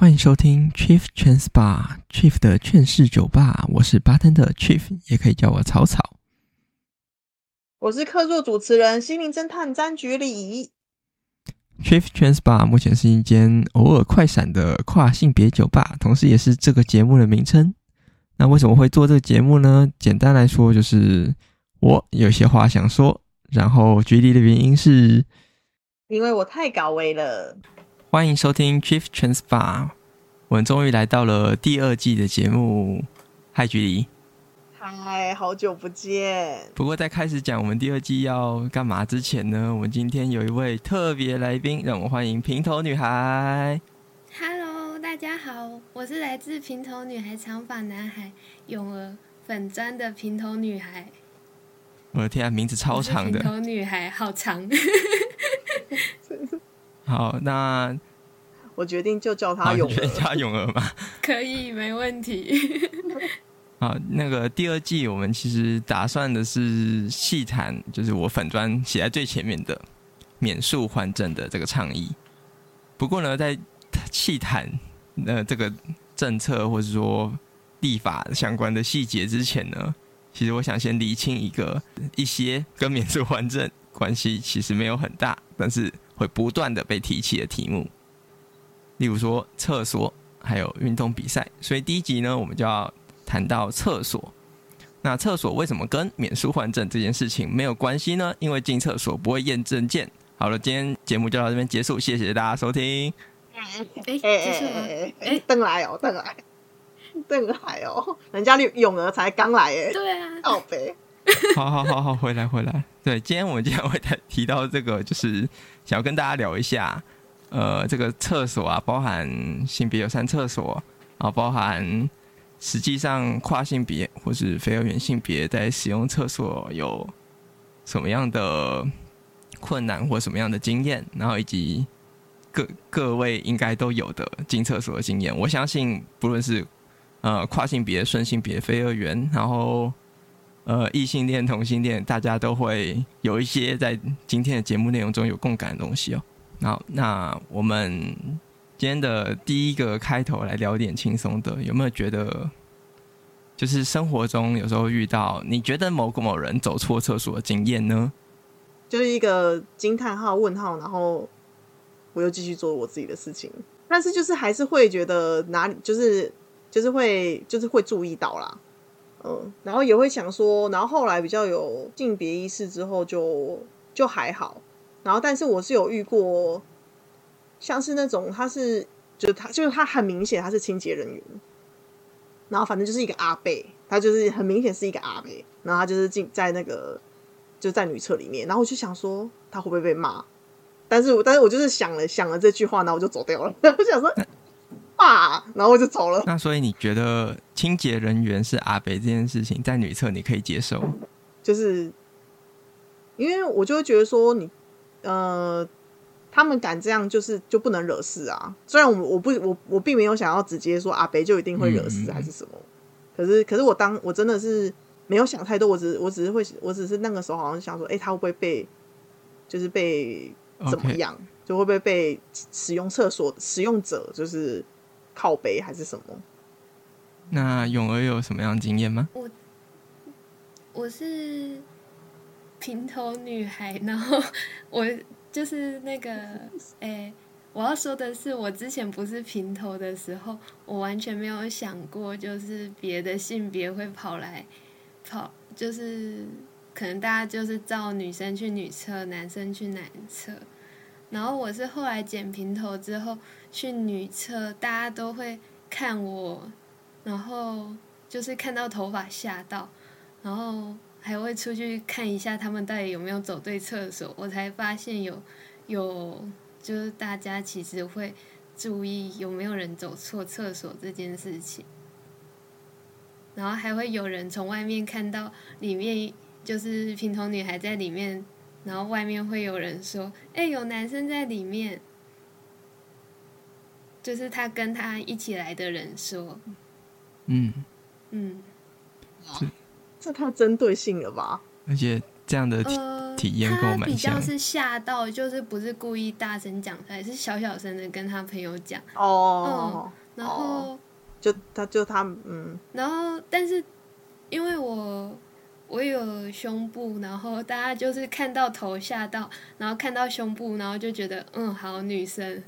欢迎收听 Chief Trans Bar Chief 的劝世酒吧，我是 Bartender Chief，也可以叫我草草。我是客座主持人心灵侦探张菊里。Chief Trans Bar 目前是一间偶尔快闪的跨性别酒吧，同时也是这个节目的名称。那为什么会做这个节目呢？简单来说，就是我有些话想说，然后菊里的原因是，因为我太高危了。欢迎收听 Chief Trans Bar，我们终于来到了第二季的节目。嗨，菊里。嗨，好久不见。不过在开始讲我们第二季要干嘛之前呢，我们今天有一位特别来宾，让我们欢迎平头女孩。Hello，大家好，我是来自平头女孩长发男孩永儿粉砖的平头女孩。我的天啊，名字超长的。平头女孩好长。好，那我决定就叫他永儿。叫他永儿吗？可以，没问题。好，那个第二季我们其实打算的是细谈，就是我粉砖写在最前面的免术换证的这个倡议。不过呢，在细谈那这个政策或者说立法相关的细节之前呢，其实我想先厘清一个一些跟免术换证关系其实没有很大，但是。会不断的被提起的题目，例如说厕所，还有运动比赛。所以第一集呢，我们就要谈到厕所。那厕所为什么跟免术换证这件事情没有关系呢？因为进厕所不会验证件。好了，今天节目就到这边结束，谢谢大家收听。哎哎哎哎，邓来哦，邓来，邓来哦，人家永儿才刚来哎，对啊，好呗。好好好好，回来回来。对，今天我们经常会提提到这个，就是。想要跟大家聊一下，呃，这个厕所啊，包含性别友善厕所啊，包含实际上跨性别或是非二元性别在使用厕所有什么样的困难或什么样的经验，然后以及各各位应该都有的进厕所的经验。我相信，不论是呃跨性别、顺性别、非二元，然后。呃，异性恋、同性恋，大家都会有一些在今天的节目内容中有共感的东西哦。好，那我们今天的第一个开头来聊点轻松的，有没有觉得，就是生活中有时候遇到你觉得某个某人走错厕所的经验呢？就是一个惊叹号、问号，然后我又继续做我自己的事情，但是就是还是会觉得哪里就是就是会就是会注意到啦。嗯，然后也会想说，然后后来比较有性别意识之后就，就就还好。然后，但是我是有遇过，像是那种他是，就是他就是他很明显他是清洁人员，然后反正就是一个阿贝，他就是很明显是一个阿贝，然后他就是进在那个就在女厕里面，然后我就想说他会不会被骂，但是我但是我就是想了想了这句话，然后我就走掉了，我想说。啊，然后我就走了。那所以你觉得清洁人员是阿北这件事情，在女厕你可以接受？就是因为我就会觉得说你，呃，他们敢这样，就是就不能惹事啊。虽然我我不我我并没有想要直接说阿北就一定会惹事还是什么，嗯、可是可是我当我真的是没有想太多，我只我只是会我只是那个时候好像想说，哎、欸，他会不会被就是被怎么样.就会不会被使用厕所使用者就是。靠背还是什么？那永儿有什么样的经验吗？我我是平头女孩，然后我就是那个，哎、我要说的是，我之前不是平头的时候，我完全没有想过，就是别的性别会跑来跑，就是可能大家就是照女生去女厕，男生去男厕。然后我是后来剪平头之后去女厕，大家都会看我，然后就是看到头发吓到，然后还会出去看一下他们到底有没有走对厕所，我才发现有有就是大家其实会注意有没有人走错厕所这件事情，然后还会有人从外面看到里面就是平头女孩在里面。然后外面会有人说：“哎，有男生在里面。”就是他跟他一起来的人说：“嗯嗯，这这太针对性了吧？”而且这样的呃，体验跟我蛮像。他比较是吓到，就是不是故意大声讲出来，是小小声的跟他朋友讲。哦，然后就他就他嗯，然后但是因为我我有胸部，然后大家就是看到头吓到，然后看到胸部，然后就觉得嗯，好女生。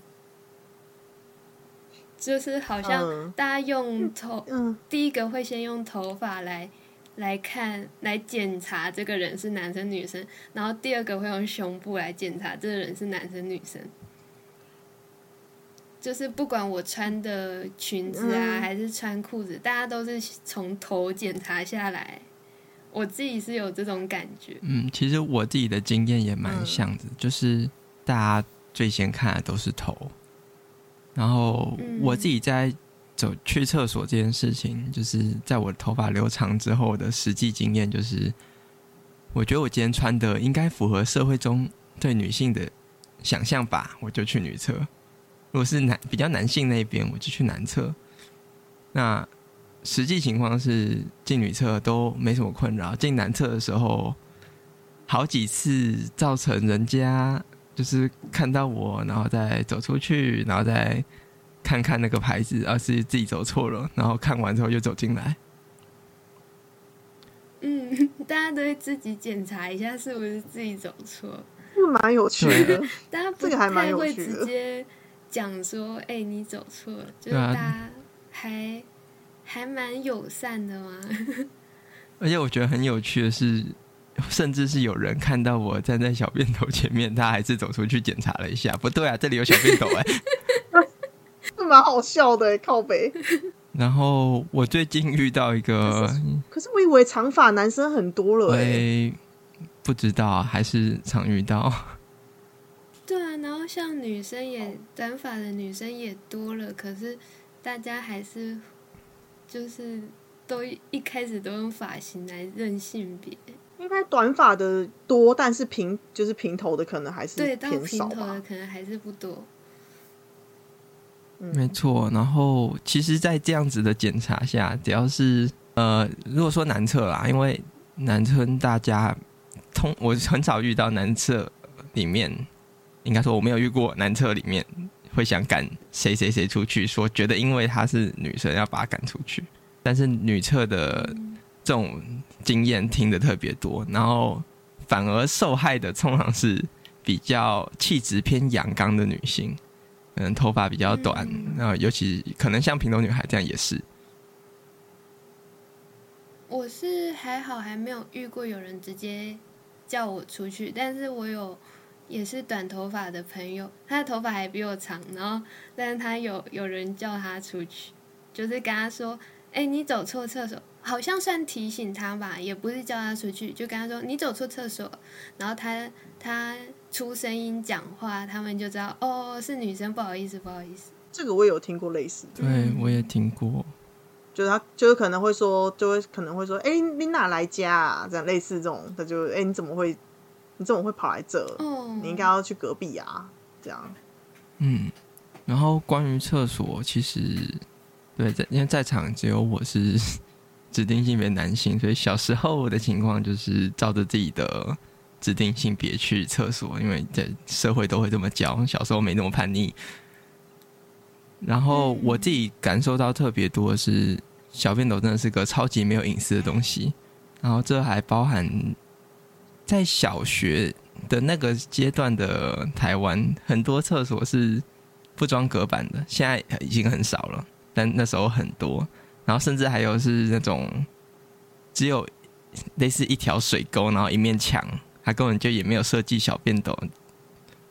就是好像大家用头，嗯，第一个会先用头发来来看来检查这个人是男生女生，然后第二个会用胸部来检查这个人是男生女生。就是不管我穿的裙子啊，还是穿裤子，大家都是从头检查下来。我自己是有这种感觉。嗯，其实我自己的经验也蛮像的，就是大家最先看的都是头。然后我自己在走去厕所这件事情，就是在我头发留长之后的实际经验，就是我觉得我今天穿的应该符合社会中对女性的想象吧，我就去女厕；如果是男比较男性那边，我就去男厕。那实际情况是进女厕都没什么困扰，进男厕的时候好几次造成人家。就是看到我，然后再走出去，然后再看看那个牌子，而是自己走错了，然后看完之后又走进来。嗯，大家都会自己检查一下是不是自己走错，这个蛮有趣的。大家不太会直接讲说：“哎、欸，你走错了。”就是大家还还蛮友善的嘛。而且我觉得很有趣的是。甚至是有人看到我站在小便斗前面，他还是走出去检查了一下。不对啊，这里有小便斗哎、蛮好笑的靠北。然后我最近遇到一个，可是，可是我以为长发男生很多了哎、欸，不知道还是常遇到。对啊，然后像女生也短发的女生也多了，可是大家还是就是都一开始都用发型来认性别。应该短发的多，但是平就是平头的可能还是。对，到平头的可能还是不多。没错，然后其实，在这样子的检查下，只要是呃，如果说男厕啦，因为男厕大家通，我很少遇到男厕里面，应该说我没有遇过男厕里面会想赶谁谁谁出去，说觉得因为她是女生要把她赶出去，但是女厕的这种。经验听得特别多，然后反而受害的通常是比较气质偏阳刚的女性，可能头发比较短，然后尤其可能像平头女孩这样也是。我是还好，还没有遇过有人直接叫我出去，但是我有也是短头发的朋友，他的头发还比我长，然后但是他有有人叫他出去，就是跟他说：“哎，你走错厕所。”好像算提醒他吧，也不是叫他出去，就跟他说你走错厕所，然后他他出声音讲话，他们就知道哦，是女生，不好意思不好意思。这个我也有听过类似的，对我也听过，就是他就是可能会说，就会可能会说，哎、欸，你哪来家啊？这样类似这种，他就哎、欸，你怎么会你怎么会跑来这？哦，你应该要去隔壁啊，这样。嗯，然后关于厕所，其实对在因为在场只有我是。指定性别男性，所以小时候的情况就是照着自己的指定性别去厕所，因为在社会都会这么教。小时候没那么叛逆，然后我自己感受到特别多的是，小便斗真的是个超级没有隐私的东西。然后这还包含在小学的那个阶段的台湾，很多厕所是不装隔板的，现在已经很少了，但那时候很多。然后甚至还有是那种只有类似一条水沟，然后一面墙，它根本就也没有设计小便斗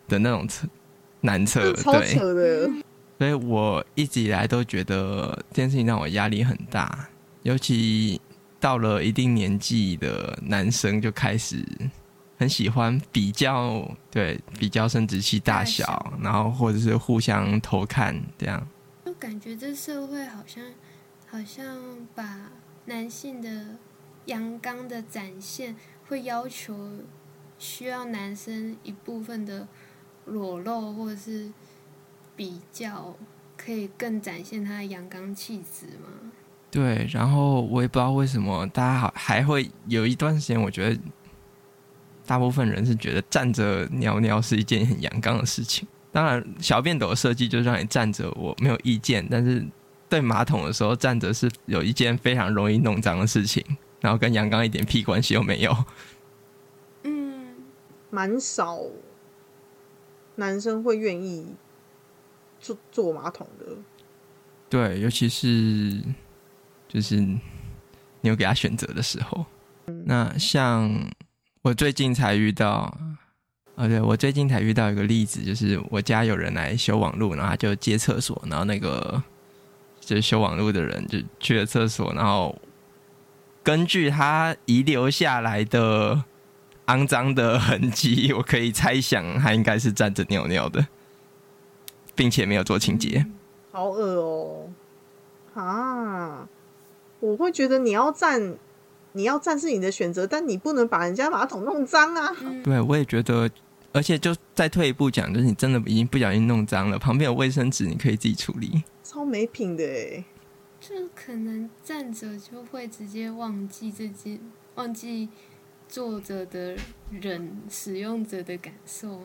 的那种厕男厕，对，所以我一直以来都觉得这件事情让我压力很大，尤其到了一定年纪的男生就开始很喜欢比较，对，比较生殖器大小，然后或者是互相偷看这样，就感觉这社会好像。好像把男性的阳刚的展现，会要求需要男生一部分的裸露，或者是比较可以更展现他的阳刚气质吗？对，然后我也不知道为什么大家好还会有一段时间，我觉得大部分人是觉得站着尿尿是一件很阳刚的事情。当然，小便斗的设计就是让你站着，我没有意见。但是对马桶的时候站着是有一件非常容易弄脏的事情，然后跟阳刚一点屁关系都没有。嗯，蛮少男生会愿意坐坐马桶的。对，尤其是就是你有给他选择的时候。那像我最近才遇到，哦，对，我最近才遇到一个例子，就是我家有人来修网路，然后他就借厕所，然后那个就是修网路的人就去了厕所，然后根据他遗留下来的肮脏的痕迹，我可以猜想他应该是站着尿尿的，并且没有做清洁。好恶哦！啊，我会觉得你要站。你要站是你的选择，但你不能把人家马桶弄脏啊！对，我也觉得，而且就再退一步讲，就是你真的已经不小心弄脏了，旁边有卫生纸，你可以自己处理。超没品的哎！就可能站着就会直接忘记这件，忘记坐着的人使用者的感受。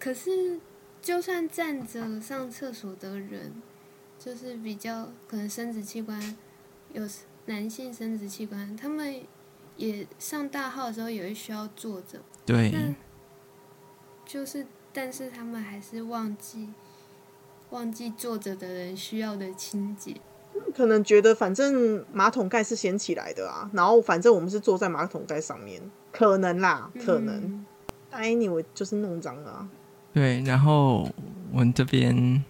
可是，就算站着上厕所的人，就是比较可能生殖器官有。男性生殖器官，他们也上大号的时候也会需要坐着。对。就是，但是他们还是忘记忘记坐着的人需要的清洁。可能觉得反正马桶盖是掀起来的啊，然后反正我们是坐在马桶盖上面，可能啦，可能。嗯、但 anyway 就是弄脏了、啊。对，然后我们这边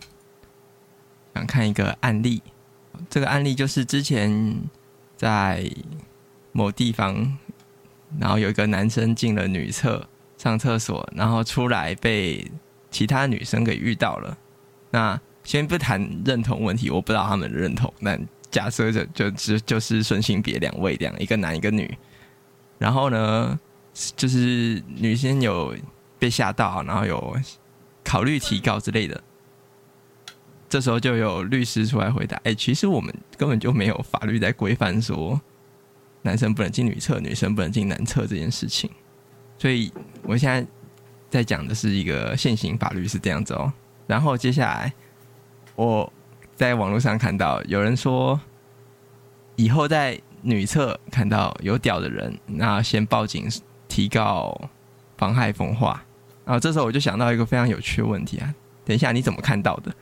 想看一个案例，这个案例就是之前。在某地方，然后有一个男生进了女厕上厕所，然后出来被其他女生给遇到了。那先不谈认同问题，我不知道他们的认同。但假设着就只就是顺性别两位这样，一个男一个女。然后呢，就是女生有被吓到，然后有考虑提高之类的。这时候就有律师出来回答：“哎，其实我们根本就没有法律在规范说男生不能进女厕，女生不能进男厕这件事情。所以我现在在讲的是一个现行法律是这样子哦。然后接下来我在网络上看到有人说，以后在女厕看到有屌的人，那先报警提高妨害风化。然后这时候我就想到一个非常有趣的问题啊，等一下你怎么看到的？”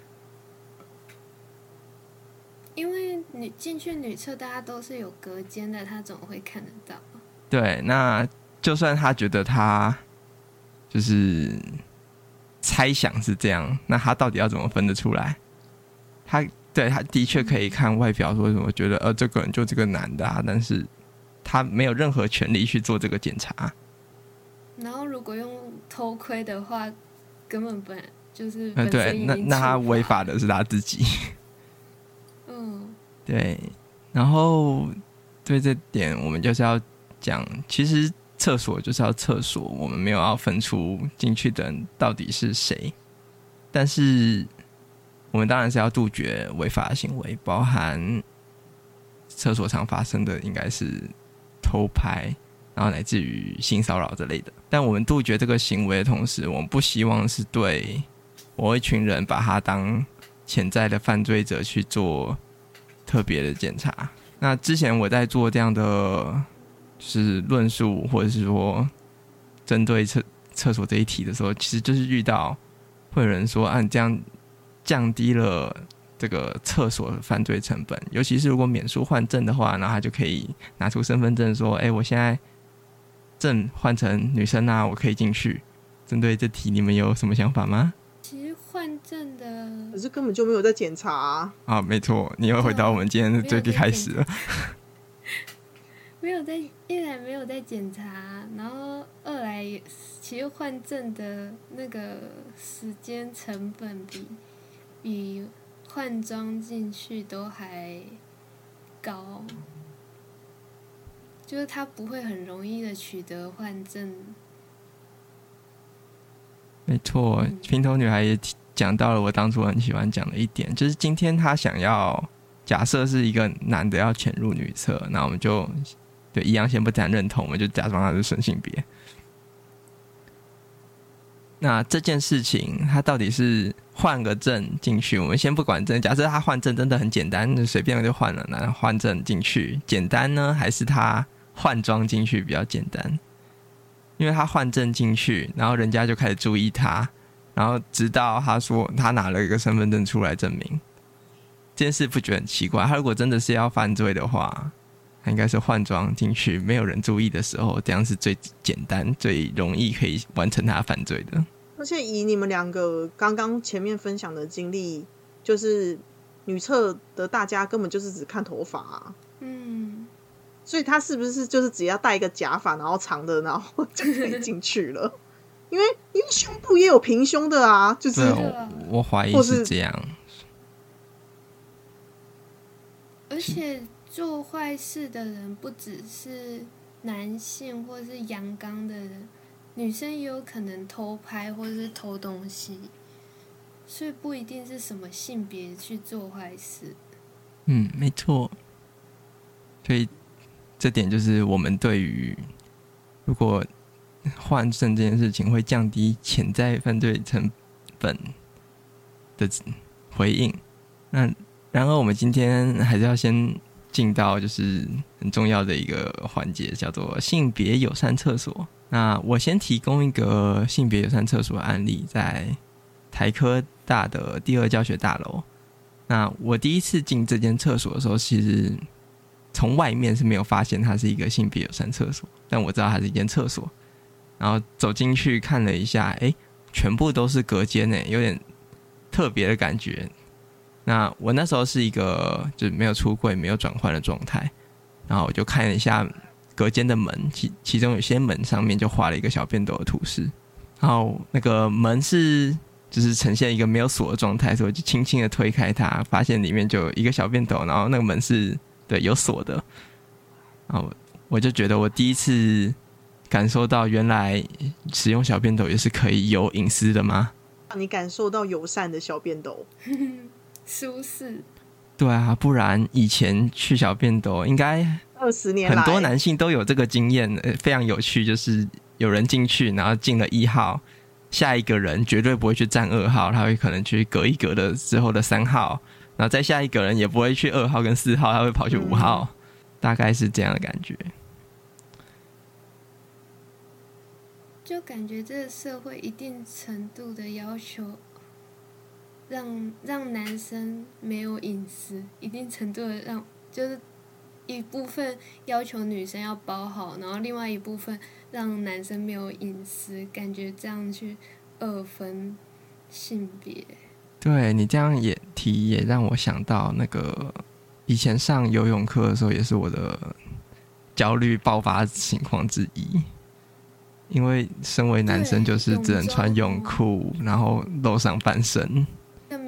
因为女进去女厕，大家都是有隔间的，他怎么会看得到？对，那就算他觉得他就是猜想是这样，那他到底要怎么分得出来？他对他的确可以看外表，说什么觉得呃这个人就这个男的啊，但是他没有任何权利去做这个检查。然后如果用偷窥的话，根本不就是呃对，那那他违法的是他自己。嗯对，然后对这点，我们就是要讲，其实厕所就是要厕所，我们没有要分出进去的人到底是谁。但是，我们当然是要杜绝违法行为，包含厕所常发生的应该是偷拍，然后乃至于性骚扰之类的。但我们杜绝这个行为的同时，我们不希望是对某一群人把他当潜在的犯罪者去做。特别的检查。那之前我在做这样的是论述，或者是说针对厕厕所这一题的时候，其实就是遇到会有人说，啊，这样降低了这个厕所的犯罪成本。尤其是如果免书换证的话，然后他就可以拿出身份证说，哎，我现在证换成女生啊，我可以进去。针对这题，你们有什么想法吗？其实换证的，可是根本就没有在检查啊！啊，没错，你又回到我们今天的最一开始了。没有在，一来没有在检查，然后二来其实换证的那个时间成本比比换装进去都还高，就是他不会很容易的取得换证。没错，平头女孩也讲到了我当初很喜欢讲的一点，就是今天她想要假设是一个男的要潜入女厕，那我们就对一样先不谈认同，我们就假装他是顺性别。那这件事情，他到底是换个证进去？我们先不管证，假设他换证真的很简单，随便就换了，那换证进去简单呢，还是他换装进去比较简单？因为他换证进去，然后人家就开始注意他，然后直到他说他拿了一个身份证出来证明这件事，不觉得很奇怪？他如果真的是要犯罪的话，应该是换装进去，没有人注意的时候，这样是最简单、最容易可以完成他犯罪的。而且以你们两个刚刚前面分享的经历，就是女厕的大家根本就是只看头发啊。嗯，所以他是不是就是只要戴一个假发，然后长的，然后就可以进去了？因为因为胸部也有平胸的啊，就是我，我怀疑是这样。而且。做坏事的人不只是男性或是阳刚的人，女生也有可能偷拍或者是偷东西，所以不一定是什么性别去做坏事。嗯，没错。所以这点就是我们对于如果换证这件事情会降低潜在犯罪成本的回应。那然而我们今天还是要先。进到就是很重要的一个环节，叫做性别友善厕所。那我先提供一个性别友善厕所的案例，在台科大的第二教学大楼。那我第一次进这间厕所的时候，其实从外面是没有发现它是一个性别友善厕所，但我知道它是一间厕所。然后走进去看了一下，哎，全部都是隔间诶，有点特别的感觉。那我那时候是一个就是没有出柜、没有转换的状态，然后我就看了一下隔间的门，其其中有些门上面就画了一个小便斗的图示，然后那个门是就是呈现一个没有锁的状态，所以我就轻轻的推开它，发现里面就有一个小便斗，然后那个门是对有锁的，然后我就觉得我第一次感受到原来使用小便斗也是可以有隐私的吗？让你感受到友善的小便斗。舒适，对啊，不然以前去小便斗应该二十年很多男性都有这个经验，非常有趣。就是有人进去，然后进了一号，下一个人绝对不会去站二号，他会可能去隔一隔的之后的三号，然后再下一个人也不会去二号跟四号，他会跑去五号，嗯，大概是这样的感觉。就感觉这个社会一定程度的要求。让让男生没有隐私，一定程度的让就是一部分要求女生要包好，然后另外一部分让男生没有隐私，感觉这样去二分性别。对，你这样也提也让我想到那个以前上游泳课的时候，也是我的焦虑爆发情况之一，因为身为男生就是只能穿泳裤，然后露上半身。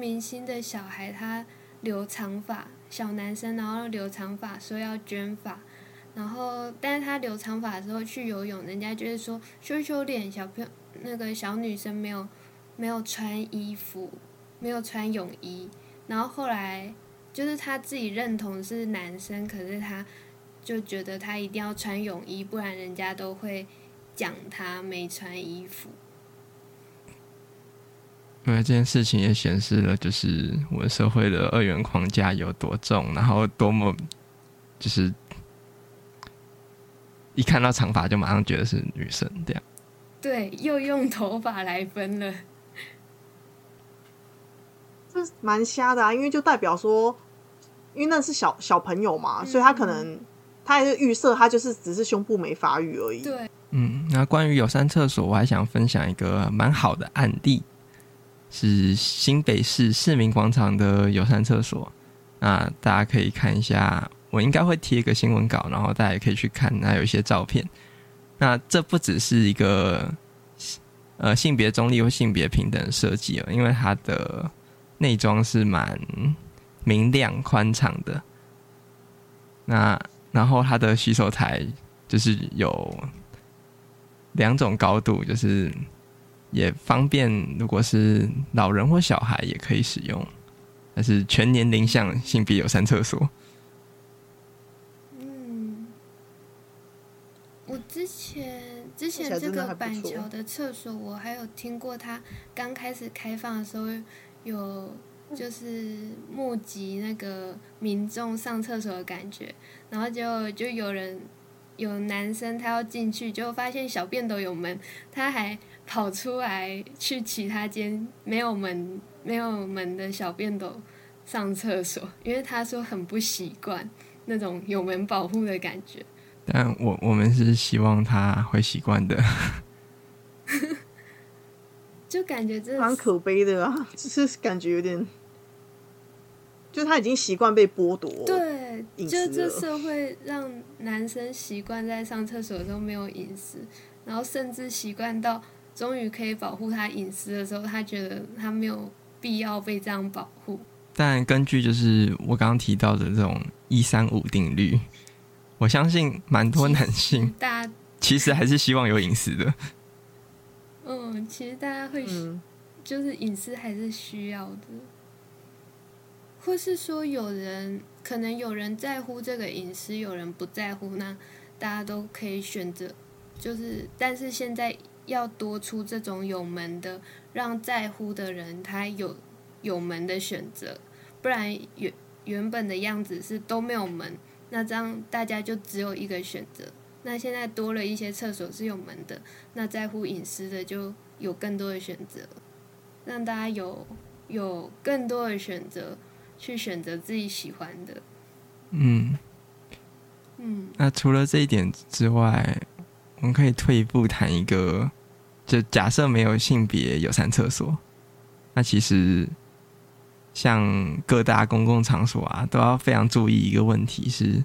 明星的小孩，他留长发，小男生，然后留长发，说要卷发，然后，但是他留长发的时候去游泳，人家就是说羞羞脸，小朋友那个小女生没有没有穿衣服，没有穿泳衣，然后后来就是他自己认同是男生，可是他就觉得他一定要穿泳衣，不然人家都会讲他没穿衣服。因为这件事情也显示了，就是我们社会的二元框架有多重，然后多么就是一看到长发就马上觉得是女生这样。对，又用头发来分了，这蛮瞎的啊！因为就代表说，因为那是小小朋友嘛，嗯，所以他可能他还是预设他就是只是胸部没发育而已。对，嗯，那关于有三厕所，我还想分享一个蛮好的案例。是新北市市民广场的友善厕所，那大家可以看一下，我应该会贴一个新闻稿，然后大家也可以去看，还有一些照片。那这不只是一个呃性别中立或性别平等设计哦，因为它的内装是蛮明亮宽敞的。那然后它的洗手台就是有两种高度，就是。也方便，如果是老人或小孩也可以使用，但是全年龄向性别友善厕所。嗯，我之前之前这个板桥的厕所，我还有听过，它刚开始开放的时候有就是募集那个民众上厕所的感觉，然后就就有人有男生他要进去，就发现小便斗有门，他还跑出来去其他间没有门没有门的小便斗上厕所，因为他说很不习惯那种有门保护的感觉。但我我们是希望他会习惯的，就感觉这蛮可悲的啊，就是感觉有点，就他已经习惯被剥夺，对，就这社会让男生习惯在上厕所的时候没有隐私，然后甚至习惯到终于可以保护他隐私的时候，他觉得他没有必要被这样保护。但根据就是我刚刚提到的这种一三五定律。我相信蛮多男性，大家其实还是希望有隐私的。嗯，其实大家会，就是隐私还是需要的，或是说有人可能有人在乎这个隐私，有人不在乎，那大家都可以选择。就是，但是现在要多出这种有门的，让在乎的人他有有门的选择，不然原原本的样子是都没有门。那这样大家就只有一个选择。那现在多了一些厕所是有门的，那在乎隐私的就有更多的选择，让大家有有更多的选择去选择自己喜欢的。嗯嗯。那除了这一点之外，我们可以退一步谈一个，就假设没有性别友善厕所，那其实。像各大公共场所啊，都要非常注意一个问题是，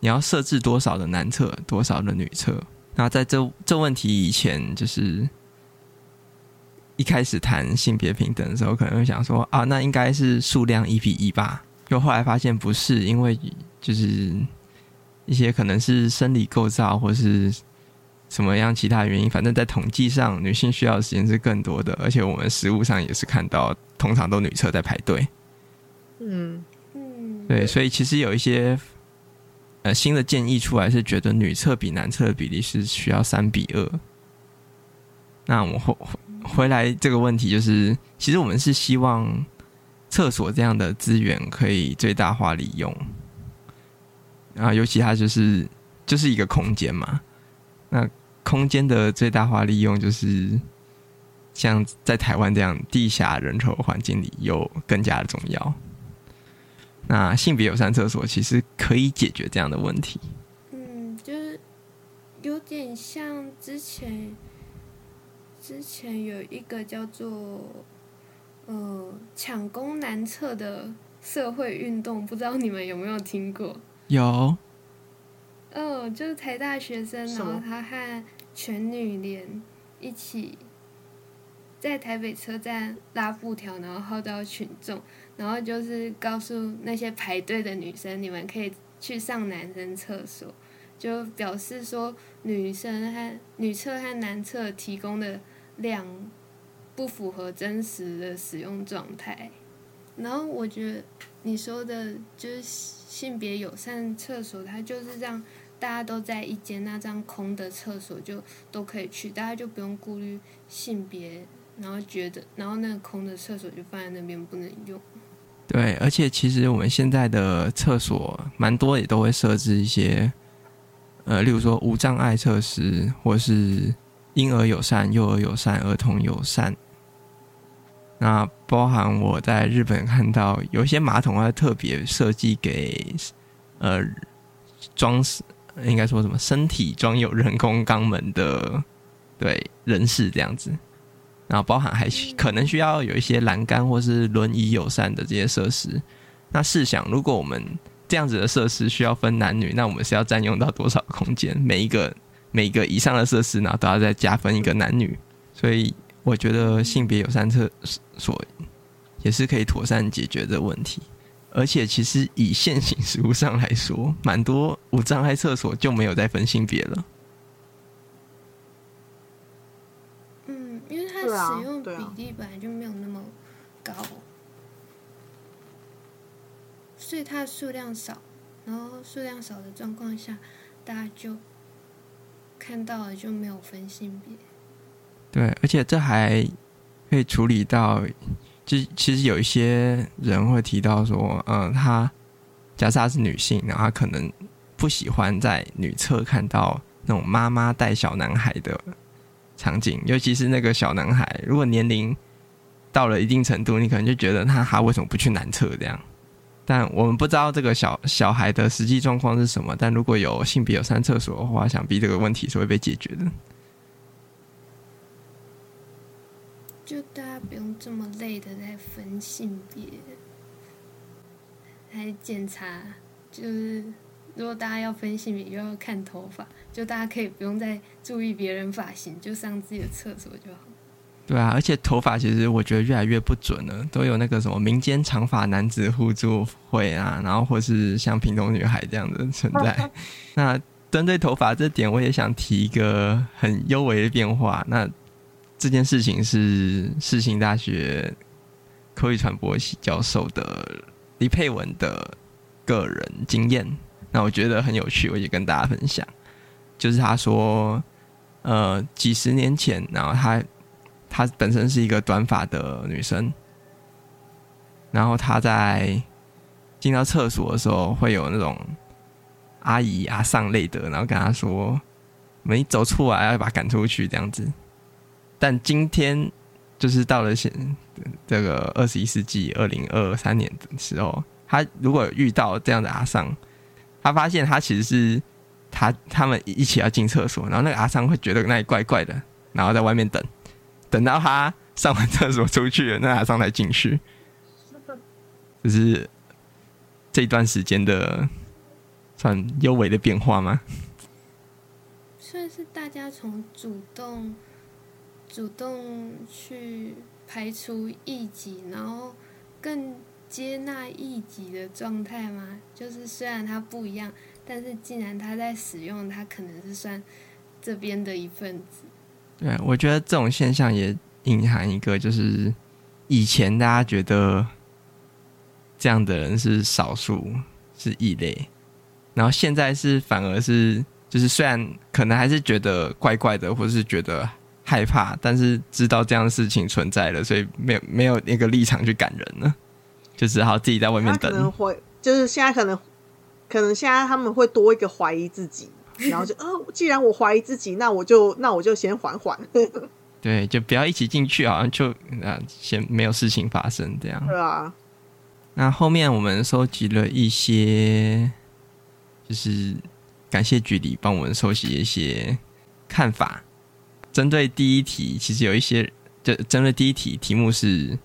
你要设置多少的男厕，多少的女厕。那在这这问题以前，就是一开始谈性别平等的时候，可能会想说啊，那应该是数量一比一吧。又后来发现不是，因为就是一些可能是生理构造或是。什么样其他原因？反正在统计上，女性需要的时间是更多的，而且我们实物上也是看到，通常都女厕在排队。嗯嗯，对，所以其实有一些呃新的建议出来，是觉得女厕比男厕的比例是需要三比二。那我回回来这个问题就是，其实我们是希望厕所这样的资源可以最大化利用，啊，尤其它就是就是一个空间嘛，那。空间的最大化利用，就是像在台湾这样地下人口环境里，又更加的重要。那性别友善厕所其实可以解决这样的问题。嗯，就是有点像之前，之前有一个叫做呃抢攻男厕的社会运动，不知道你们有没有听过？有。哦，就是台大学生，然后他和全女联一起在台北车站拉布条，然后号召群众，然后就是告诉那些排队的女生，你们可以去上男生厕所，就表示说女生和女厕和男厕提供的量不符合真实的使用状态。然后我觉得你说的就是性别友善厕所，它就是这样。大家都在一间那张空的厕所就都可以去，大家就不用顾虑性别，然后觉得，然后那个空的厕所就放在那边不能用。对，而且其实我们现在的厕所蛮多也都会设置一些，呃，例如说无障碍设施，或是婴儿友善、幼儿友善、儿童友善。那包含我在日本看到有些马桶会特别设计给呃装饰。应该说什么身体装有人工肛门的对人士这样子，然后包含还可能需要有一些栏杆或是轮椅友善的这些设施。那试想，如果我们这样子的设施需要分男女，那我们是要占用到多少空间？每一个每一个以上的设施呢，都要再加分一个男女。所以我觉得性别友善厕所也是可以妥善解决的问题。而且，其实以现行实务上来说，蛮多无障碍厕所就没有再分性别了。嗯，因为它使用比例本来就没有那么高，所以它数量少。然后数量少的状况下，大家就看到了就没有分性别。对，而且这还可以处理到，就其实有一些人会提到说，嗯，他假设他是女性，然后他可能不喜欢在女厕看到那种妈妈带小男孩的场景，尤其是那个小男孩，如果年龄到了一定程度，你可能就觉得他他为什么不去男厕这样？但我们不知道这个小小孩的实际状况是什么。但如果有性别友善厕所的话，想必这个问题是会被解决的。就大家不用这么累的在分性别，还检查，就是如果大家要分性别，又要看头发，就大家可以不用再注意别人发型，就上自己的厕所就好。对啊，而且头发其实我觉得越来越不准了，都有那个什么民间长发男子互助会啊，然后或是像平头女孩这样的存在。那针对头发这点，我也想提一个很幽微的变化。那这件事情是世新大学口语传播系教授的李佩文的个人经验，那我觉得很有趣，我也跟大家分享。就是他说，呃，几十年前，然后他他本身是一个短发的女生，然后他在进到厕所的时候，会有那种阿姨啊上类的，然后跟他说：“没走出来，要把赶出去，这样子。”但今天就是到了现这个二十一世纪二零二三年的时候，他如果遇到这样的阿桑，他发现他其实是他他们一起要进厕所，然后那个阿桑会觉得那里怪怪的，然后在外面等，等到他上完厕所出去，那阿桑才进去。就是这段时间的算幽微的变化吗？算是大家从主动。主动去排除异己，然后更接纳异己的状态吗？就是虽然它不一样，但是既然他在使用，他可能是算这边的一份子。对，我觉得这种现象也隐含一个，就是以前大家觉得这样的人是少数，是异类，然后现在是反而是，就是虽然可能还是觉得怪怪的，或是觉得。害怕，但是知道这样的事情存在了，所以没有没有那个立场去赶人了，就只好自己在外面等。可能会就是现在可能可能现在他们会多一个怀疑自己，然后就呃，既然我怀疑自己，那我就那我就先缓缓。对，就不要一起进去，好像就啊，先没有事情发生这样。对啊。那后面我们收集了一些，就是感谢距离帮我们收集一些看法。针对第一题，其实有一些，就针对第一题题目是，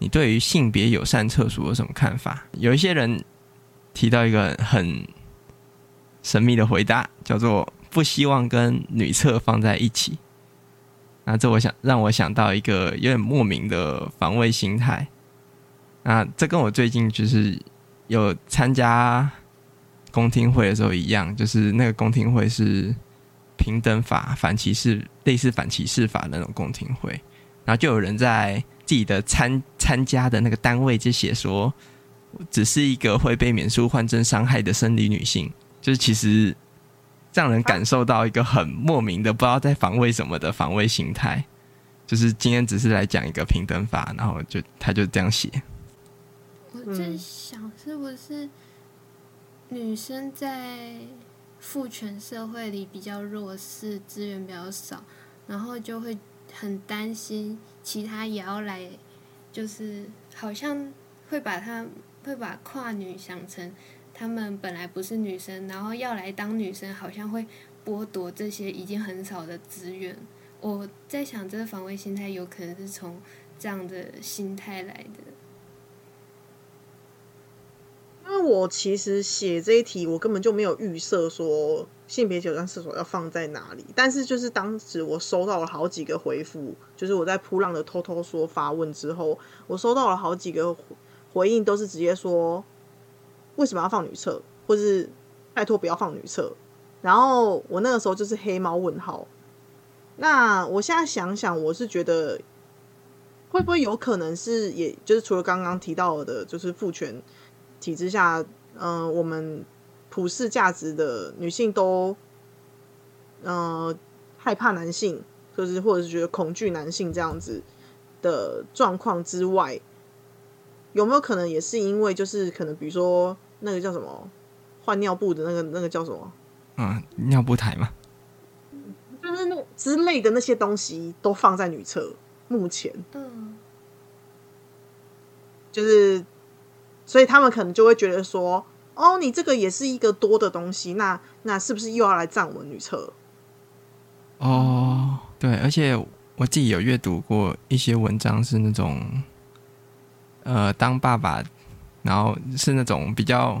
你对于性别友善厕所有什么看法？有一些人提到一个很神秘的回答，叫做不希望跟女厕放在一起。那这我想让我想到一个有点莫名的防卫心态。那这跟我最近就是有参加公听会的时候一样，就是那个公听会是。平等法、反歧视，类似反歧视法那种公听会，然后就有人在自己的参参加的那个单位就写说，只是一个会被免术换证伤害的生理女性，就是其实让人感受到一个很莫名的不知道在防卫什么的防卫心态，就是今天只是来讲一个平等法，然后就他就这样写。我在想，是不是女生在？父权社会里比较弱势，资源比较少，然后就会很担心其他也要来，就是好像会把他会把跨女想成他们本来不是女生，然后要来当女生，好像会剥夺这些已经很少的资源。我在想，这个防卫心态有可能是从这样的心态来的。因为我其实写这一题，我根本就没有预设说性别友善厕所要放在哪里。但是就是当时我收到了好几个回复，就是我在扑浪的偷偷说发问之后，我收到了好几个回应，都是直接说为什么要放女厕，或是拜托不要放女厕。然后我那个时候就是黑猫问号。那我现在想想，我是觉得会不会有可能是，也就是除了刚刚提到的，就是父权。体制下，嗯、呃，我们普世价值的女性都，呃，害怕男性，就是或者是觉得恐惧男性这样子的状况之外，有没有可能也是因为就是可能比如说那个叫什么换尿布的那个那个叫什么？嗯，尿布台嘛，就是那之类的那些东西都放在女厕，目前，嗯，就是所以他们可能就会觉得说，哦，你这个也是一个多的东西，那那是不是又要来占我们女厕？哦，对，而且我自己有阅读过一些文章，是那种，呃，当爸爸，然后是那种比较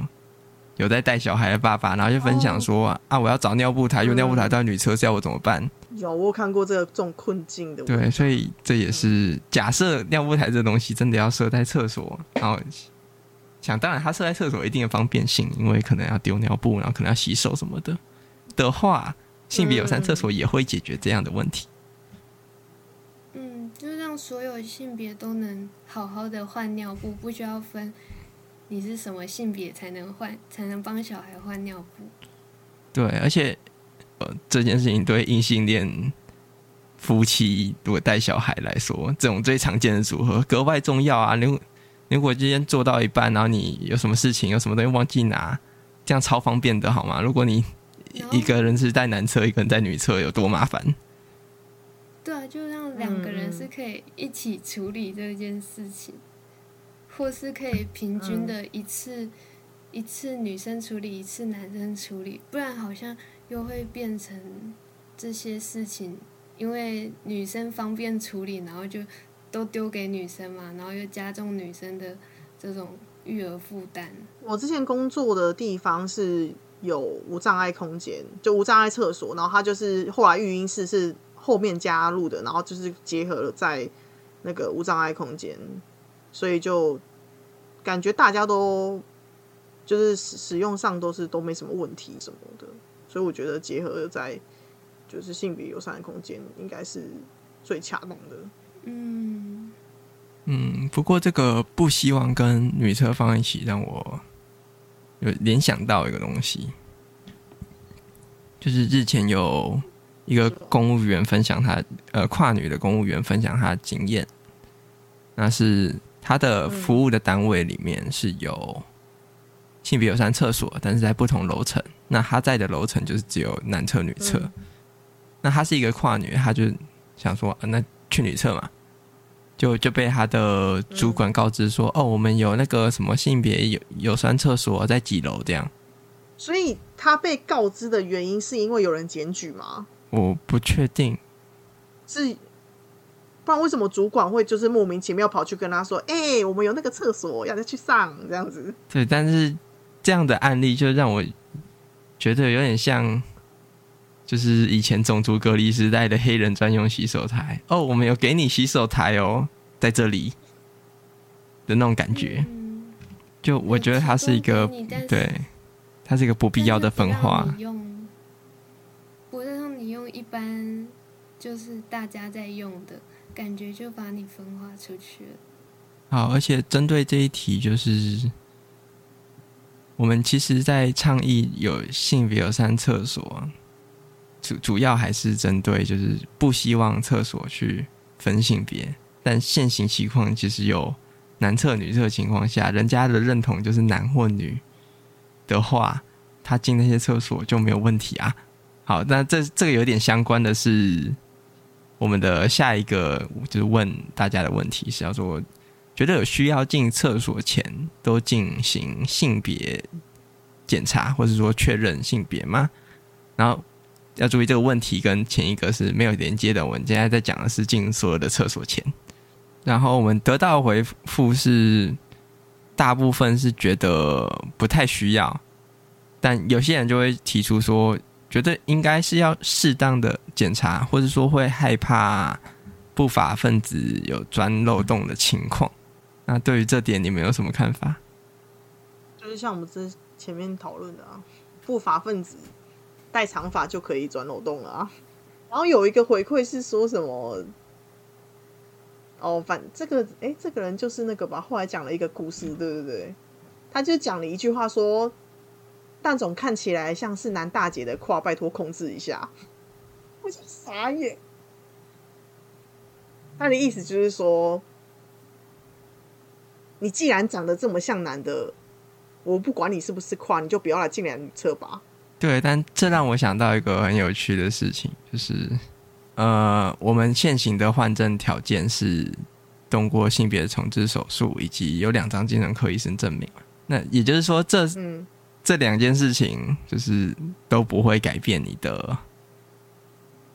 有在带小孩的爸爸，然后就分享说、哦、啊，我要找尿布台，用尿布台在女厕，要我怎么办？有，我看过这个这种困境的。对，所以这也是假设尿布台这东西真的要设在厕所，然后想当然他设在厕所一定的方便性，因为可能要丢尿布，然后可能要洗手什么的的话。性别友善厕所也会解决这样的问题。嗯，就是让所有性别都能好好的换尿布，不需要分你是什么性别才能换，才能帮小孩换尿布。对，而且呃，这件事情对异性恋夫妻如果带小孩来说，这种最常见的组合格外重要啊！如果今天做到一半，然后你有什么事情，有什么东西忘记拿，这样超方便的好吗？如果你一个人是在男厕，一个人在女厕，有多麻烦？对啊，就让两个人是可以一起处理这件事情，或是可以平均的一次、一次女生处理，一次男生处理，不然好像又会变成这些事情，因为女生方便处理，然后就都丢给女生嘛，然后又加重女生的这种育儿负担。我之前工作的地方是。有无障碍空间，就无障碍厕所，然后它就是后来育婴室是后面加入的，然后就是结合了在那个无障碍空间，所以就感觉大家都就是使使用上都是都没什么问题什么的，所以我觉得结合在就是性别友善的空间应该是最恰当的。嗯嗯，不过这个不希望跟女厕放一起，让我。有联想到一个东西，就是日前有一个公务员分享他呃跨女的公务员分享他的经验，那是他的服务的单位里面是有性别友善厕所，但是在不同楼层。那他在的楼层就是只有男厕女厕。那他是一个跨女，他就想说，啊，那去女厕嘛。就就被他的主管告知说，嗯、哦，我们有那个什么性别友友善厕所在几楼这样。所以他被告知的原因是因为有人检举吗？我不确定，是不然为什么主管会就是莫名其妙跑去跟他说，哎、欸，我们有那个厕所要再去上这样子？对，但是这样的案例就让我觉得有点像。就是以前种族隔离时代的黑人专用洗手台哦，我们有给你洗手台哦，在这里的那种感觉，就我觉得它是一个对，它是一个不必要的分化。不是让你用一般就是大家在用的感觉，就把你分化出去了。好，而且针对这一题，就是我们其实，在倡议有性别友善厕所。主主要还是针对就是不希望厕所去分性别，但现行情况其实有男厕女厕情况下，人家的认同就是男或女的话，他进那些厕所就没有问题啊。好，那这这个有点相关的是我们的下一个就是问大家的问题是要说，觉得有需要进厕所前都进行性别检查，或者说确认性别吗？然后。要注意这个问题跟前一个是没有连接的。我们现在在讲的是进所有的厕所前，然后我们得到回复是，大部分是觉得不太需要，但有些人就会提出说，觉得应该是要适当的检查，或者说会害怕不法分子有钻漏洞的情况。那对于这点，你们有什么看法？就是像我们之前面讨论的啊，不法分子。戴长发就可以转漏洞了啊！然后有一个回馈是说什么？哦，反这个哎，这个人就是那个吧？后来讲了一个故事，对对对，他就讲了一句话说：“蛋总看起来像是男大姐的胯，拜托控制一下。”我就傻眼。他的意思就是说，你既然长得这么像男的，我不管你是不是跨，你就不要来进来女厕吧。对，但这让我想到一个很有趣的事情，就是呃，我们现行的换证条件是动过性别重置手术，以及有两张精神科医生证明。那也就是说这，这、嗯、这两件事情就是都不会改变你的。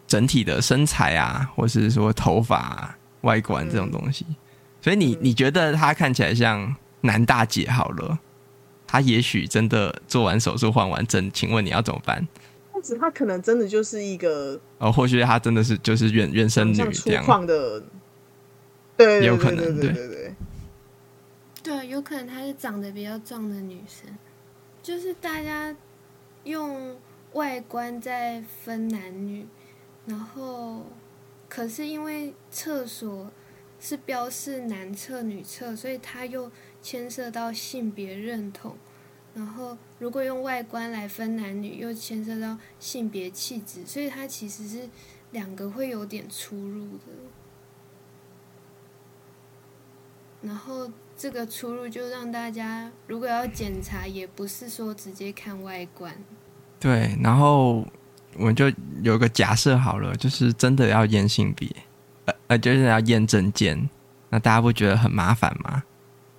整体的身材啊，或是说头发、啊、外观这种东西，嗯、所以你你觉得他看起来像男大姐好了，他也许真的做完手术换完证，请问你要怎么办？或者他可能真的就是一个哦，或许他真的是就是原原生女这样的，对，有可能，对对对对，对，有可能她是长得比较壮的女生，就是大家用外观在分男女。然后，可是因为厕所是标示男厕女厕，所以它又牵涉到性别认同。然后，如果用外观来分男女，又牵涉到性别气质，所以它其实是两个会有点出入的。然后，这个出入就让大家如果要检查，也不是说直接看外观。对，然后。我们就有个假设好了，就是真的要验性别，呃呃，就是要验证件，那大家不觉得很麻烦吗？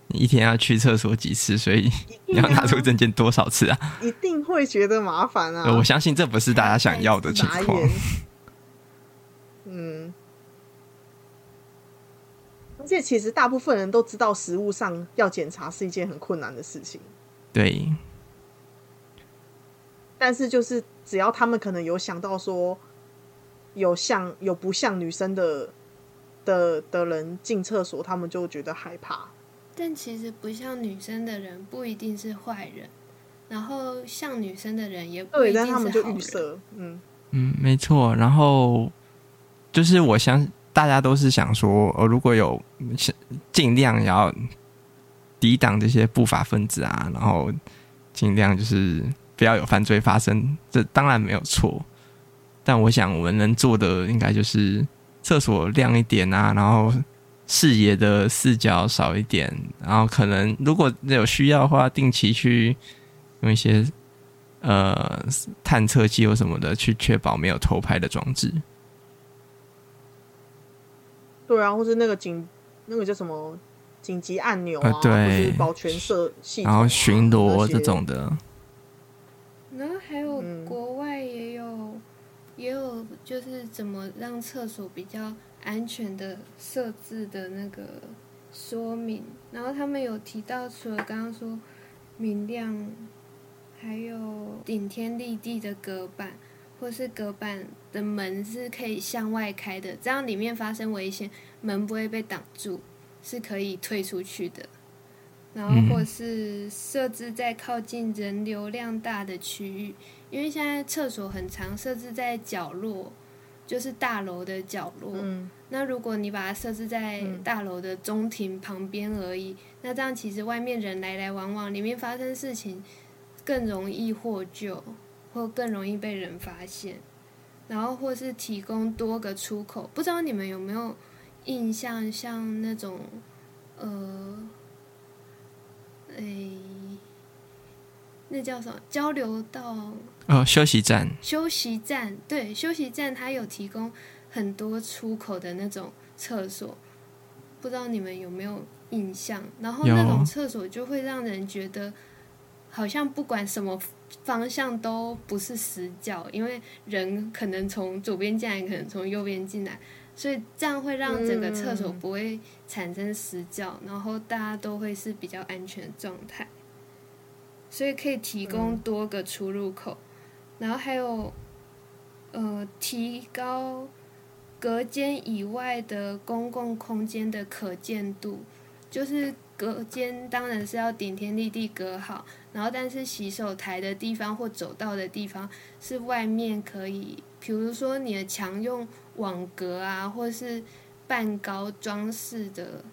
你一天要去厕所几次，所以你要拿出证件多少次啊？一定会觉得麻烦啊！我相信这不是大家想要的情况。嗯，而且其实大部分人都知道，食物上要检查是一件很困难的事情。对。但是就是。只要他们可能有想到说有像有不像女生的的的人进厕所，他们就觉得害怕。但其实不像女生的人不一定是坏人，然后像女生的人也不一定是好人。对，但他们就预设，嗯嗯，没错。然后就是我想大家都是想说，呃，如果有尽量要抵挡这些不法分子啊，然后尽量就是。不要有犯罪发生，这当然没有错。但我想，我们能做的应该就是厕所亮一点啊，然后视野的视角少一点，然后可能如果有需要的话，定期去用一些呃探测器或什么的，去确保没有偷拍的装置。对啊，或是那个紧那个叫什么紧急按钮啊，呃、对，保全设系统、啊，然后巡逻这种的。然后还有国外，嗯、也有就是怎么让厕所比较安全的设置的那个说明。然后他们有提到，除了刚刚说明亮，还有顶天立地的隔板，或是隔板的门是可以向外开的，这样里面发生危险，门不会被挡住，是可以退出去的。然后或是设置在靠近人流量大的区域，因为现在厕所很常设置在角落，就是大楼的角落。嗯。那如果你把它设置在大楼的中庭旁边而已，那这样其实外面人来来往往，里面发生事情更容易获救，或更容易被人发现。然后或是提供多个出口，不知道你们有没有印象，像那种呃。哎，那叫什么？交流道哦，休息站。休息站，对，休息站它有提供很多出口的那种厕所，不知道你们有没有印象？然后那种厕所就会让人觉得，好像不管什么方向都不是死角，因为人可能从左边进来，可能从右边进来。所以这样会让整个厕所不会产生死角，嗯、然后大家都会是比较安全的状态。所以可以提供多个出入口，嗯、然后还有呃提高隔间以外的公共空间的可见度，就是隔间当然是要顶天立地隔好，然后但是洗手台的地方或走道的地方是外面可以，比如说你的墙用。网格啊，或是半高装饰的，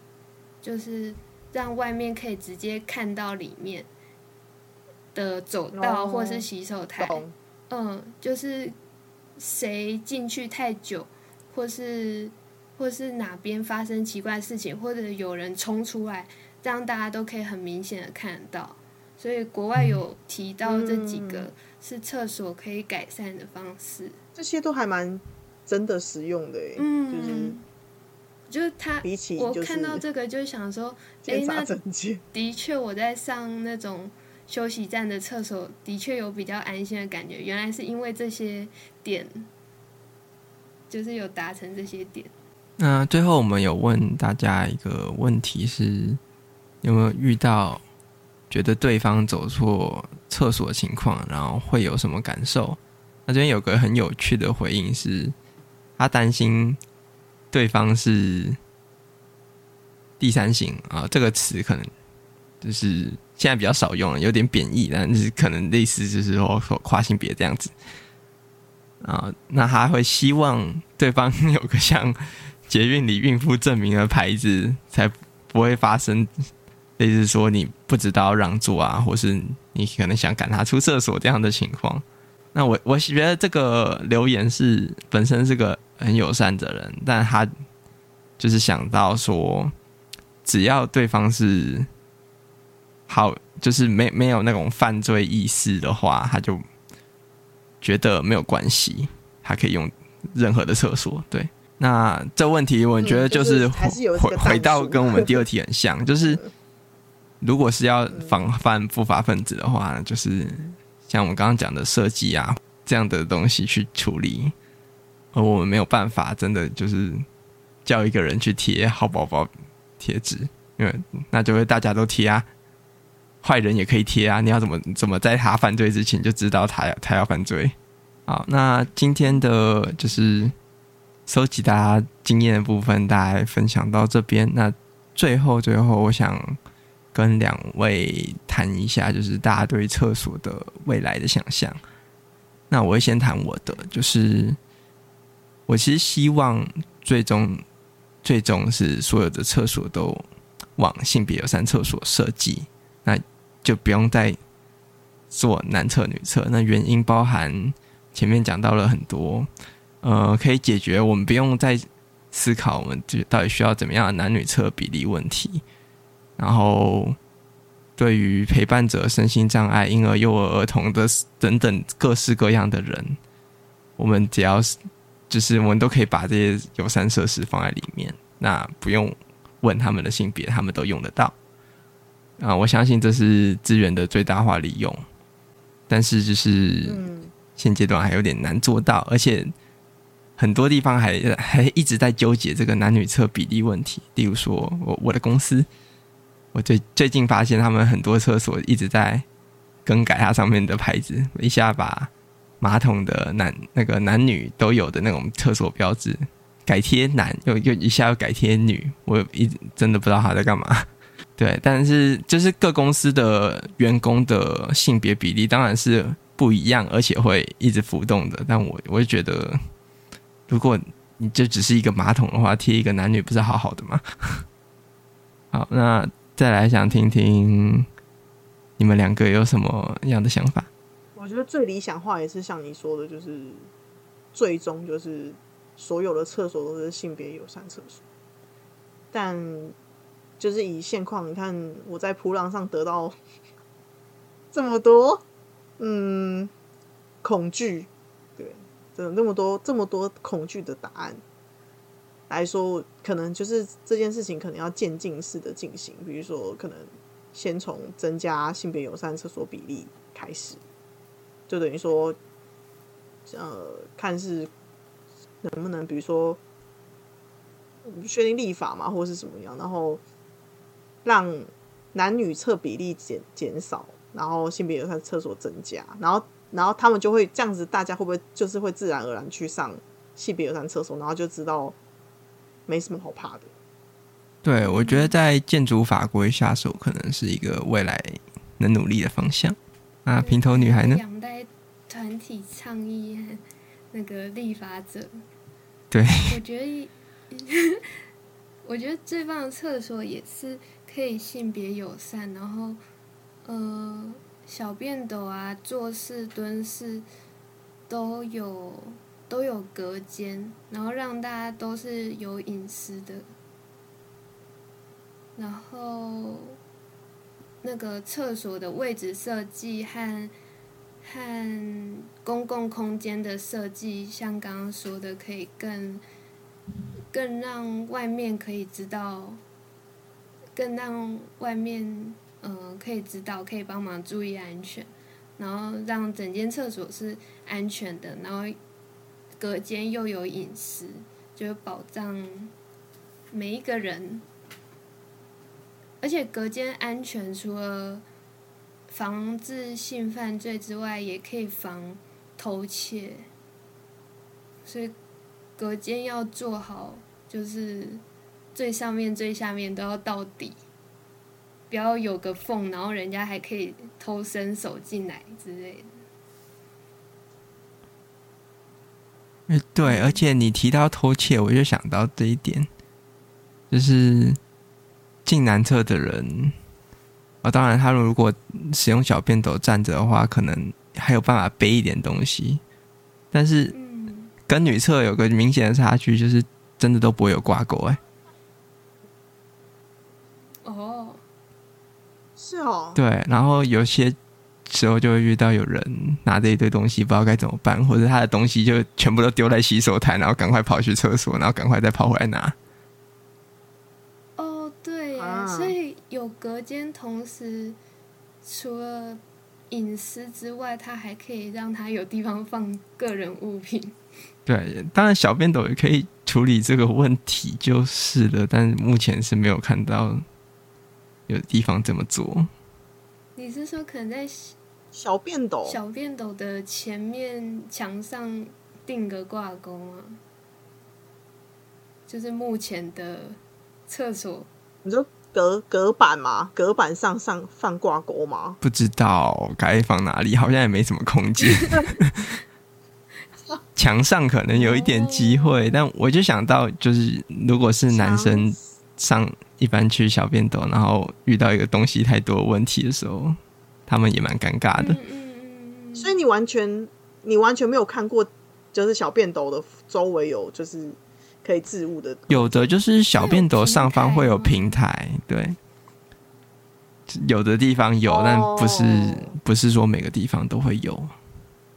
就是让外面可以直接看到里面的走道或是洗手台。嗯，就是谁进去太久，或是或是哪边发生奇怪事情，或者有人冲出来，这样大家都可以很明显的看到。所以国外有提到这几个是厕所可以改善的方式，嗯、这些都还蛮真的实用的。嗯，就是就是他比起我看到这个就想说，哎、欸，那的确我在上那种休息站的厕所的确有比较安心的感觉。原来是因为这些点，就是有达成这些点。那最后我们有问大家一个问题是，有没有遇到？觉得对方走错厕所情况，然后会有什么感受？那这边有个很有趣的回应是，他担心对方是第三型啊，这个词可能就是现在比较少用了，有点贬义，但是可能类似就是说说跨性别这样子啊。那他会希望对方有个像捷运里孕妇证明的牌子，才不会发生。类似说你不知道让座啊，或是你可能想赶他出厕所这样的情况。那我我觉得这个留言是本身是个很友善的人，但他就是想到说，只要对方是好，就是没没有那种犯罪意识的话，他就觉得没有关系，他可以用任何的厕所。对，那这问题我觉得就是回回到跟我们第二题很像，就是。如果是要防范不法分子的话，就是像我们刚刚讲的设计啊这样的东西去处理，而我们没有办法真的就是叫一个人去贴好宝宝贴纸，因为那就会大家都贴啊，坏人也可以贴啊，你要怎么怎么在他犯罪之前就知道他要他要犯罪？好，那今天的就是收集大家经验的部分，大概分享到这边。那最后最后，我想。跟两位谈一下，就是大家对于厕所的未来的想象。那我会先谈我的，就是我其实希望最终最终是所有的厕所都往性别友善厕所设计，那就不用再做男厕女厕。那原因包含前面讲到了很多，呃，可以解决我们不用再思考我们就到底需要怎么样的男女厕比例问题。然后，对于陪伴者、身心障碍、婴儿、幼儿、儿童的等等各式各样的人，我们只要是，就是我们都可以把这些友善设施放在里面，那不用问他们的性别，他们都用得到。啊，我相信这是资源的最大化利用，但是就是现阶段还有点难做到，而且很多地方还还一直在纠结这个男女厕比例问题。例如说，我我的公司。我最最近发现，他们很多厕所一直在更改它上面的牌子，一下把马桶的男那个男女都有的那种厕所标志改贴男，又又一下又改贴女，我一真的不知道他在干嘛。对，但是就是各公司的员工的性别比例当然是不一样，而且会一直浮动的。但我我会觉得，如果你就只是一个马桶的话，贴一个男女不是好好的吗？好，那。再来想听听你们两个有什么样的想法？我觉得最理想化也是像你说的，就是最终就是所有的厕所都是性别友善厕所。但就是以现况，你看我在普浪上得到这么多，嗯，恐惧，对，有那么多这么多恐惧的答案。来说，可能就是这件事情可能要渐进式的进行，比如说，可能先从增加性别友善厕所比例开始，就等于说，呃，看是能不能，比如说，确定立法嘛，或是什么样，然后让男女厕比例减减少，然后性别友善厕所增加，然后，然后他们就会这样子，大家会不会就是会自然而然去上性别友善厕所，然后就知道。没什么好怕的。对，我觉得在建筑法规下手，可能是一个未来能努力的方向。啊，平头女孩呢？两代团体倡议那个立法者。对，我觉得，我觉得最棒的厕所也是可以性别友善，然后，呃，小便斗啊、坐式、蹲式都有。都有隔间，然后让大家都是有隐私的。然后那个厕所的位置设计和和公共空间的设计，像刚刚说的，可以更更让外面可以知道，更让外面嗯、呃、可以知道，可以帮忙注意安全，然后让整间厕所是安全的，然后隔间又有隐私，就保障每一个人。而且隔间安全，除了防治性犯罪之外，也可以防偷窃。所以隔间要做好，就是最上面、最下面都要到底，不要有个缝，然后人家还可以偷伸手进来之类的。对，而且你提到偷窃，我就想到这一点，就是。进男厕的人，啊、哦，当然，他如果使用小便斗站着的话，可能还有办法背一点东西。但是，跟女厕有个明显的差距，就是真的都不会有挂钩。哎，哦，是哦，对。然后有些时候就会遇到有人拿着一堆东西，不知道该怎么办，或者他的东西就全部都丢在洗手台，然后赶快跑去厕所，然后赶快再跑回来拿。哦，对，所以有隔间，同时除了隐私之外，它还可以让他有地方放个人物品。对，当然小便斗也可以处理这个问题，就是了。但目前是没有看到有地方这么做。你是说可能在小便斗小便斗的前面墙上钉个挂钩吗？就是目前的厕所，你说。隔隔板吗，隔板上上放挂钩吗？不知道该放哪里，好像也没什么空间。墙上可能有一点机会，但我就想到，就是如果是男生上一般去小便斗，然后遇到一个东西太多问题的时候，他们也蛮尴尬的。所以你完全你完全没有看过，就是小便斗的周围有就是。可以置物的，有的就是小便斗上方会有平台，对，有的地方有，但不是不是说每个地方都会有，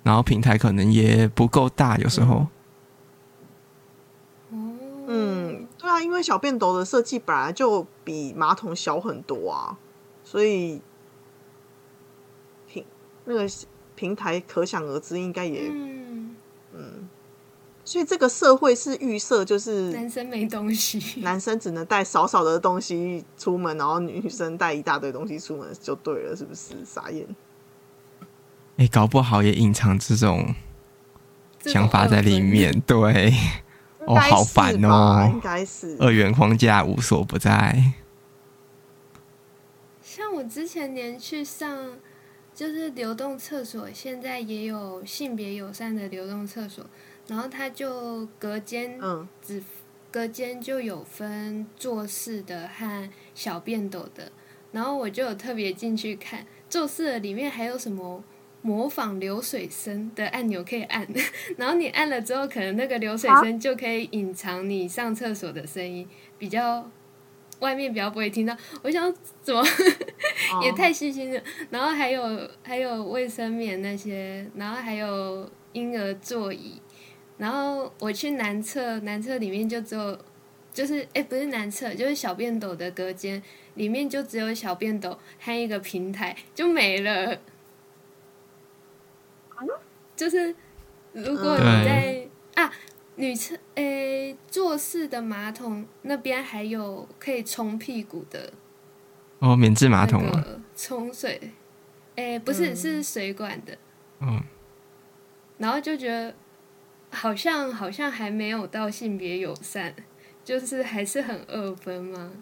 然后平台可能也不够大，有时候。嗯，对啊，因为小便斗的设计本来就比马桶小很多啊，所以平那个平台可想而知，应该也嗯。嗯所以这个社会是预设，就是男生没东西，男生只能带少少的东西出门，然后女生带一大堆东西出门就对了，是不是？傻眼。哎、欸，搞不好也隐藏这种想法在里面。对，哦，好烦哦，应该是二元框架无所不在。像我之前连去上就是流动厕所，现在也有性别友善的流动厕所。然后它就隔间，嗯只隔间就有分坐式的和小便斗的。然后我就有特别进去看，坐式的里面还有什么模仿流水声的按钮可以按。然后你按了之后，可能那个流水声就可以隐藏你上厕所的声音，比较外面比较不会听到。我想怎么 也太细心了。然后还有还有卫生棉那些，然后还有婴儿座椅。然后我去男厕，男厕里面就只有，就是哎，不是男厕，就是小便斗的隔间，里面就只有小便斗和一个平台，就没了。就是如果你在啊女厕，诶，坐式的马桶那边还有可以冲屁股的。哦，免治马桶冲水，诶，不是，是水管的。嗯。然后就觉得。好像好像还没有到性别友善，就是还是很二分吗？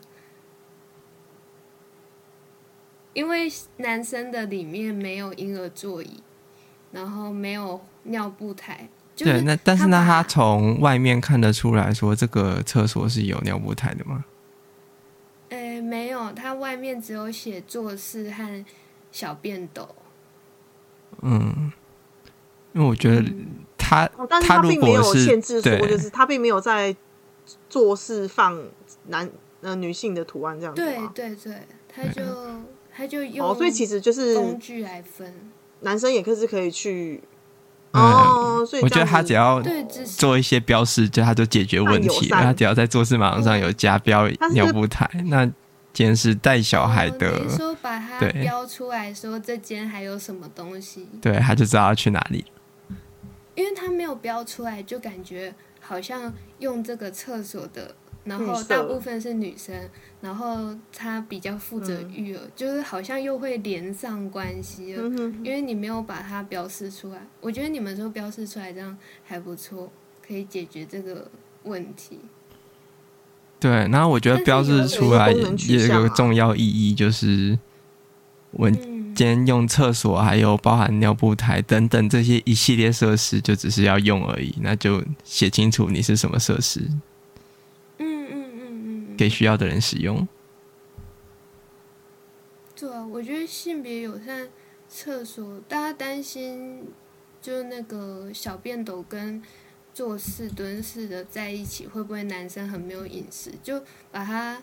因为男生的里面没有婴儿座椅，然后没有尿布台。对，那但是那他从外面看得出来说这个厕所是有尿布台的吗？诶，没有，他外面只有写坐式和小便斗。嗯，因为我觉得。他，哦、但是他并没有限制说，就是他并没有在做事放男呃女性的图案这样子。对对对，他就、嗯、他就用哦，所以其实就是工具来分，男生也可是可以去。嗯、哦，所以我觉得他只要做一些标示，就他就解决问题。他只要在做事码上有加标尿布台，那间是带小孩的。哦、你说把它标出来说这间还有什么东西，对，他就知道要去哪里。因为他没有标出来，就感觉好像用这个厕所的。然后大部分是女生，然后她比较负责育儿，嗯、就是好像又会连上关系了，嗯、哼哼因为你没有把它标示出来。我觉得你们说标示出来这样还不错，可以解决这个问题。对，然后我觉得标示出来也有个重要意义，就是我今天用厕所，还有包含尿布台等等这些一系列设施，就只是要用而已，那就写清楚你是什么设施。给需要的人使用。对啊，我觉得性别友善厕所，大家担心就那个小便斗跟坐式蹲式的在一起，会不会男生很没有隐私？就把它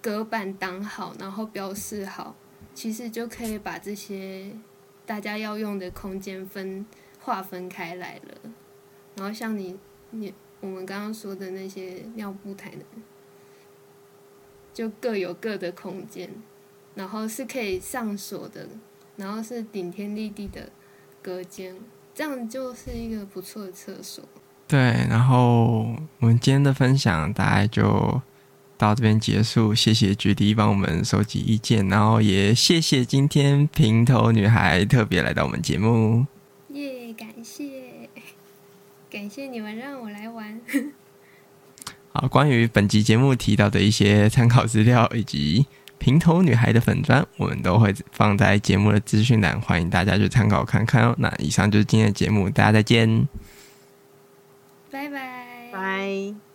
隔板挡好，然后标示好，其实就可以把这些大家要用的空间分划分开来了。然后像你你我们刚刚说的那些尿布台的。就各有各的空间，然后是可以上锁的，然后是顶天立地的隔间，这样就是一个不错的厕所。对，然后我们今天的分享大概就到这边结束，谢谢菊莉帮我们收集意见，然后也谢谢今天平头女孩特别来到我们节目。耶感谢，感谢你们让我来玩。好，关于本集节目提到的一些参考资料以及平头女孩的粉砖，我们都会放在节目的资讯栏，欢迎大家去参考看看哦。那以上就是今天的节目，大家再见，拜拜，拜。